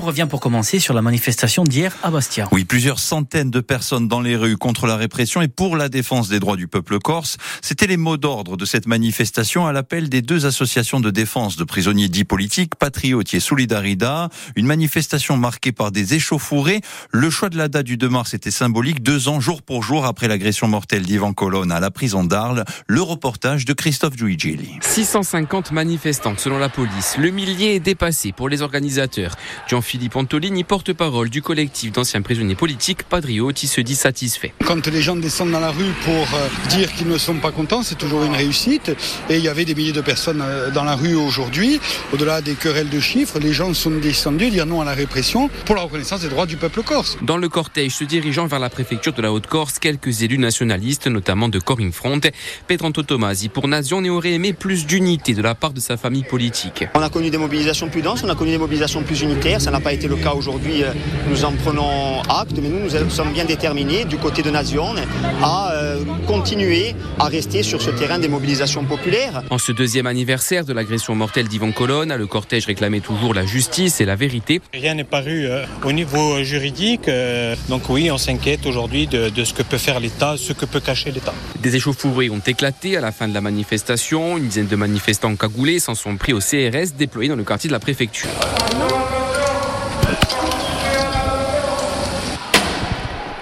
on revient pour commencer sur la manifestation d'hier à Bastia. Oui, plusieurs centaines de personnes dans les rues contre la répression et pour la défense des droits du peuple corse. C'était les mots d'ordre de cette manifestation à l'appel des deux associations de défense de prisonniers dits politiques, Patriotes et Solidarida. Une manifestation marquée par des échauffourées. Le choix de la date du 2 mars était symbolique, deux ans jour pour jour après l'agression mortelle d'Ivan Colonne à la prison d'Arles. Le reportage de Christophe Giuigeli. 650 manifestants selon la police. Le millier est dépassé pour les organisateurs. Jean-Philippe Antolini, porte-parole du collectif d'anciens prisonniers politiques Patriotes, se dit satisfait. Quand les gens descendent dans la rue pour euh, dire qu'ils ne sont pas contents, c'est toujours une réussite. Et il y avait des milliers de personnes euh, dans la rue aujourd'hui. Au-delà des querelles de chiffres, les gens sont descendus dire non à la répression pour la reconnaissance des droits du peuple corse. Dans le cortège se dirigeant vers la préfecture de la Haute-Corse, quelques élus nationalistes, notamment de Corinne Front, Pedranto Tomasi pour Nation et aurait aimé plus d'unité de la part de sa famille politique. On a connu des mobilisations plus denses, on a connu des mobilisations plus unitaires. Ça n'a pas été le cas aujourd'hui. Euh, nous en prenons acte, mais nous, nous sommes bien déterminés du côté de Nation à euh, continuer à rester sur ce terrain des mobilisations populaires. En ce deuxième anniversaire de l'agression mortelle d'Yvon Colonne, le cortège réclamait toujours la justice et la vérité. Rien n'est paru euh, au niveau juridique. donc oui, on s'inquiète aujourd'hui de, de ce que peut faire l'État, ce que peut cacher l'État. Des échauffourées ont éclaté à la fin de la manifestation. Une dizaine de manifestants cagoulés s'en sont pris au CRS déployé dans le quartier de la préfecture.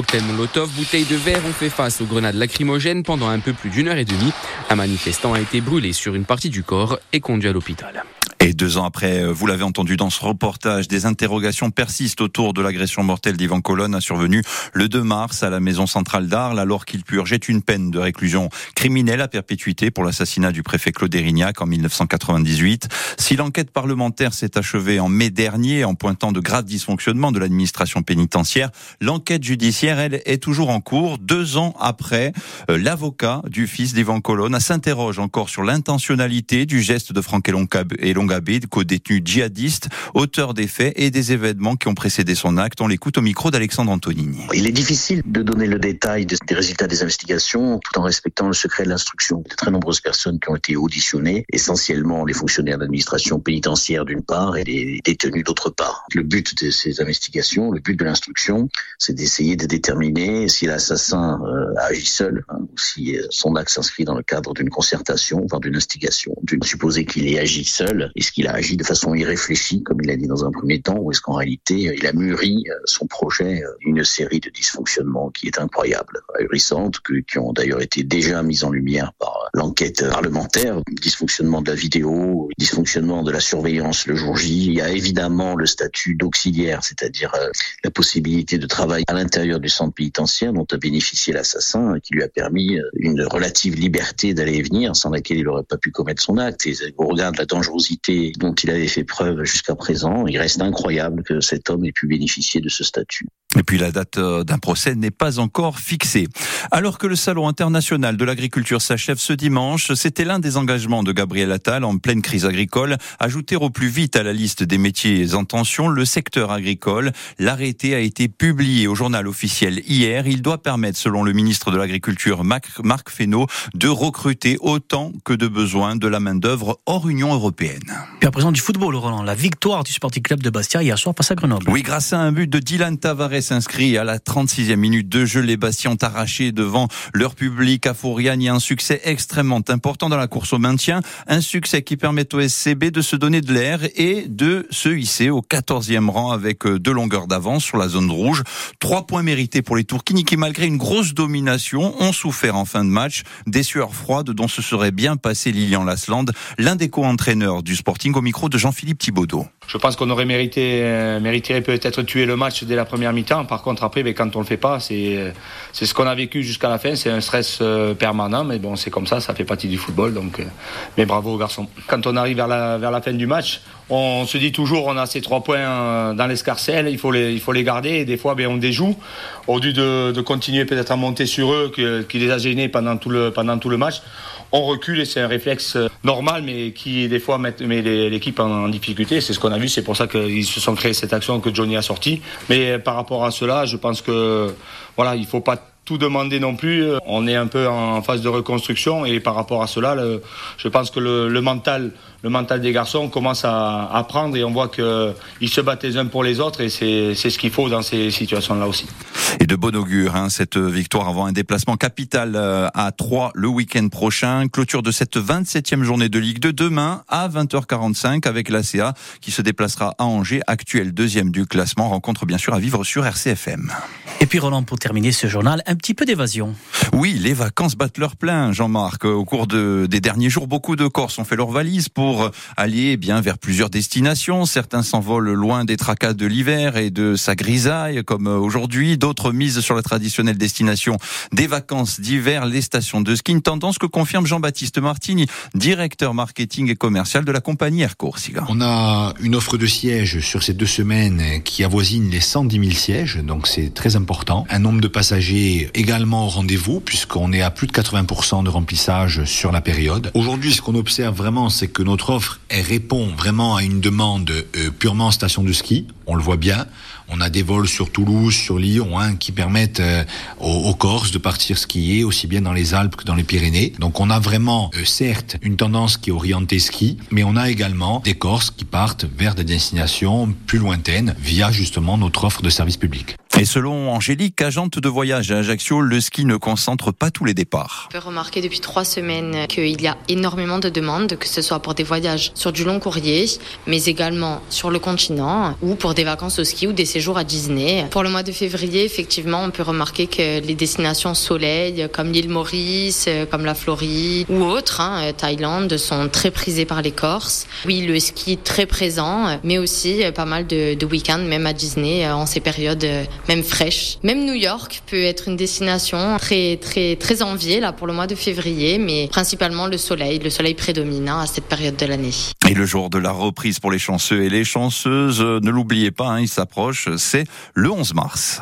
Cocktail Molotov, bouteilles de verre ont fait face aux grenades lacrymogènes pendant un peu plus d'une heure et demie. Un manifestant a été brûlé sur une partie du corps et conduit à l'hôpital. Et deux ans après, euh, vous l'avez entendu dans ce reportage, des interrogations persistent autour de l'agression mortelle d'Ivan Colonne a survenu le 2 mars à la maison centrale d'Arles alors qu'il purgeait une peine de réclusion criminelle à perpétuité pour l'assassinat du préfet Claude Erignac en 1998. Si l'enquête parlementaire s'est achevée en mai dernier en pointant de graves dysfonctionnements de l'administration pénitentiaire, l'enquête judiciaire, elle, est toujours en cours. Deux ans après, euh, l'avocat du fils d'Ivan Colonne s'interroge encore sur l'intentionnalité du geste de Franck Elongabé Gabé, co-détenu djihadiste, auteur des faits et des événements qui ont précédé son acte. On l'écoute au micro d'Alexandre Antonini. Il est difficile de donner le détail des résultats des investigations tout en respectant le secret de l'instruction. De très nombreuses personnes qui ont été auditionnées, essentiellement les fonctionnaires d'administration pénitentiaire d'une part et les détenus d'autre part. Le but de ces investigations, le but de l'instruction, c'est d'essayer de déterminer si l'assassin euh, a agi seul hein, ou si euh, son acte s'inscrit dans le cadre d'une concertation, voire d'une instigation, d'une supposer qu'il ait agi seul est-ce qu'il a agi de façon irréfléchie, comme il a dit dans un premier temps, ou est-ce qu'en réalité, euh, il a mûri euh, son projet euh, une série de dysfonctionnements qui est incroyable, ahurissante, qui ont d'ailleurs été déjà mis en lumière par l'enquête parlementaire, dysfonctionnement de la vidéo, dysfonctionnement de la surveillance le jour J. Il y a évidemment le statut d'auxiliaire, c'est-à-dire la possibilité de travail à l'intérieur du centre pénitentiaire dont a bénéficié l'assassin, qui lui a permis une relative liberté d'aller et venir, sans laquelle il n'aurait pas pu commettre son acte. Et au regard de la dangerosité dont il avait fait preuve jusqu'à présent. Il reste incroyable que cet homme ait pu bénéficier de ce statut. Et puis la date euh, d'un procès n'est pas encore fixée. Alors que le Salon international de l'agriculture s'achève ce dimanche, c'était l'un des engagements de Gabriel Attal en pleine crise agricole, ajouter au plus vite à la liste des métiers en tension le secteur agricole. L'arrêté a été publié au journal officiel hier. Il doit permettre, selon le ministre de l'Agriculture Marc Fesneau, de recruter autant que de besoin de la main-d'œuvre hors Union européenne. Puis à présent du football, Roland, la victoire du Sporting Club de Bastia hier soir face à Grenoble. Oui, grâce à un but de Dylan Tavares s'inscrit à la 36e minute de jeu. Les Bastiens ont arraché devant leur public à Fouriane. Il y a un succès extrêmement important dans la course au maintien. Un succès qui permet au SCB de se donner de l'air et de se hisser au 14e rang avec euh, deux longueurs d'avance sur la zone rouge. Trois points mérités pour les Tourquini qui, malgré une grosse domination, ont souffert en fin de match. Des sueurs froides dont se serait bien passé Lilian Lasland, l'un des co-entraîneurs du Sporting au micro de Jean-Philippe Thibaudot. Je pense qu'on aurait mérité, euh, peut-être tuer le match dès la première mi-temps. Par contre, après, mais quand on le fait pas, c'est, euh, c'est ce qu'on a vécu jusqu'à la fin. C'est un stress euh, permanent, mais bon, c'est comme ça, ça fait partie du football. Donc, mais bravo aux garçons. Quand on arrive vers la, fin du match, on se dit toujours, on a ces trois points dans l'escarcelle, il faut les, garder. Des fois, ben, on déjoue au lieu de, continuer peut-être à monter sur eux, qui, les a gênés pendant tout le match on recule et c'est un réflexe normal, mais qui des fois met, l'équipe en, difficulté. C'est ce qu'on a vu, c'est pour ça qu'ils se sont créés cette action que Johnny a sortie. Mais par rapport à cela, je pense que voilà, il faut pas tout demander non plus. On est un peu en phase de reconstruction et par rapport à cela, je pense que le, mental, le mental des garçons commence à, à prendre et on voit qu'ils se battent les uns pour les autres et c'est ce qu'il faut dans ces situations-là aussi. Et de bon augure, hein, cette victoire avant un déplacement capital euh, à 3 le week-end prochain. Clôture de cette 27e journée de Ligue 2 demain à 20h45 avec l'ACA qui se déplacera à Angers, actuel deuxième du classement. Rencontre bien sûr à vivre sur RCFM. Et puis Roland, pour terminer ce journal, un petit peu d'évasion. Oui, les vacances battent leur plein, Jean-Marc. Au cours de, des derniers jours, beaucoup de Corses ont fait leurs valises pour aller bien vers plusieurs destinations. Certains s'envolent loin des tracas de l'hiver et de sa grisaille, comme aujourd'hui. D'autres misent sur la traditionnelle destination des vacances d'hiver, les stations de ski. Une tendance que confirme Jean-Baptiste Martini, directeur marketing et commercial de la compagnie Air Corsica. On a une offre de sièges sur ces deux semaines qui avoisine les 110 000 sièges, donc c'est très important un nombre de passagers également au rendez-vous, puisqu'on est à plus de 80% de remplissage sur la période. Aujourd'hui, ce qu'on observe vraiment, c'est que notre offre elle répond vraiment à une demande euh, purement station de ski. On le voit bien. On a des vols sur Toulouse, sur Lyon, hein, qui permettent euh, aux, Corses de partir skier aussi bien dans les Alpes que dans les Pyrénées. Donc on a vraiment, euh, certes, une tendance qui est orientée ski, mais on a également des Corses qui partent vers des destinations plus lointaines via justement notre offre de service public. Et selon Angélique, agente de voyage à Ajaccio, le ski ne concentre pas tous les départs. On peut remarquer depuis trois semaines qu'il y a énormément de demandes, que ce soit pour des voyages sur du long courrier, mais également sur le continent ou pour des vacances au ski ou des séjours à Disney. Pour le mois de février, effectivement, on peut remarquer que les destinations soleil, comme l'île Maurice, comme la Floride ou autres, hein, Thaïlande, sont très prisées par les Corses. Oui, le ski très présent, mais aussi pas mal de week-ends, même à Disney, en ces périodes même fraîche. Même New York peut être une destination très très très enviée là pour le mois de février, mais principalement le soleil, le soleil prédominant à cette période de l'année. Et le jour de la reprise pour les chanceux et les chanceuses, ne l'oubliez pas, hein, il s'approche, c'est le 11 mars.